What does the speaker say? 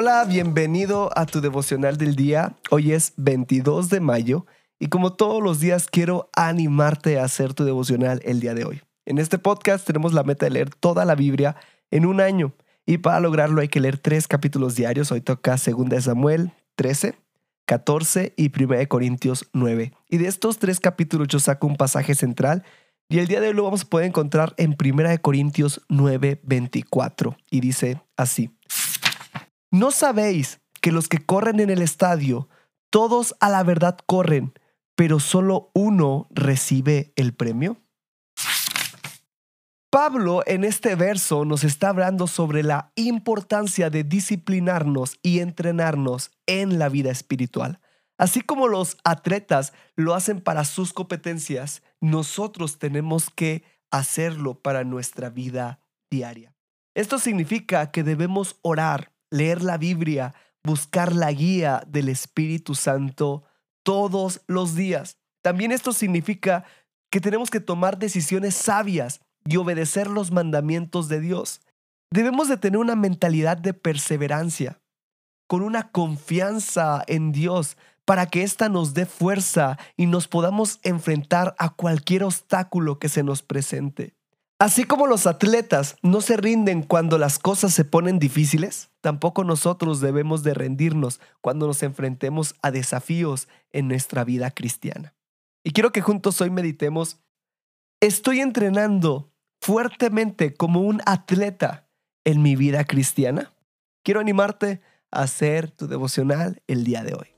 Hola, bienvenido a tu devocional del día. Hoy es 22 de mayo y como todos los días quiero animarte a hacer tu devocional el día de hoy. En este podcast tenemos la meta de leer toda la Biblia en un año y para lograrlo hay que leer tres capítulos diarios. Hoy toca 2 Samuel 13, 14 y 1 Corintios 9. Y de estos tres capítulos yo saco un pasaje central y el día de hoy lo vamos a poder encontrar en 1 Corintios 9, 24 y dice así. ¿No sabéis que los que corren en el estadio, todos a la verdad corren, pero solo uno recibe el premio? Pablo en este verso nos está hablando sobre la importancia de disciplinarnos y entrenarnos en la vida espiritual. Así como los atletas lo hacen para sus competencias, nosotros tenemos que hacerlo para nuestra vida diaria. Esto significa que debemos orar, leer la Biblia, buscar la guía del Espíritu Santo todos los días. También esto significa que tenemos que tomar decisiones sabias y obedecer los mandamientos de Dios. Debemos de tener una mentalidad de perseverancia, con una confianza en Dios, para que ésta nos dé fuerza y nos podamos enfrentar a cualquier obstáculo que se nos presente. Así como los atletas no se rinden cuando las cosas se ponen difíciles, tampoco nosotros debemos de rendirnos cuando nos enfrentemos a desafíos en nuestra vida cristiana. Y quiero que juntos hoy meditemos, ¿estoy entrenando fuertemente como un atleta en mi vida cristiana? Quiero animarte a hacer tu devocional el día de hoy.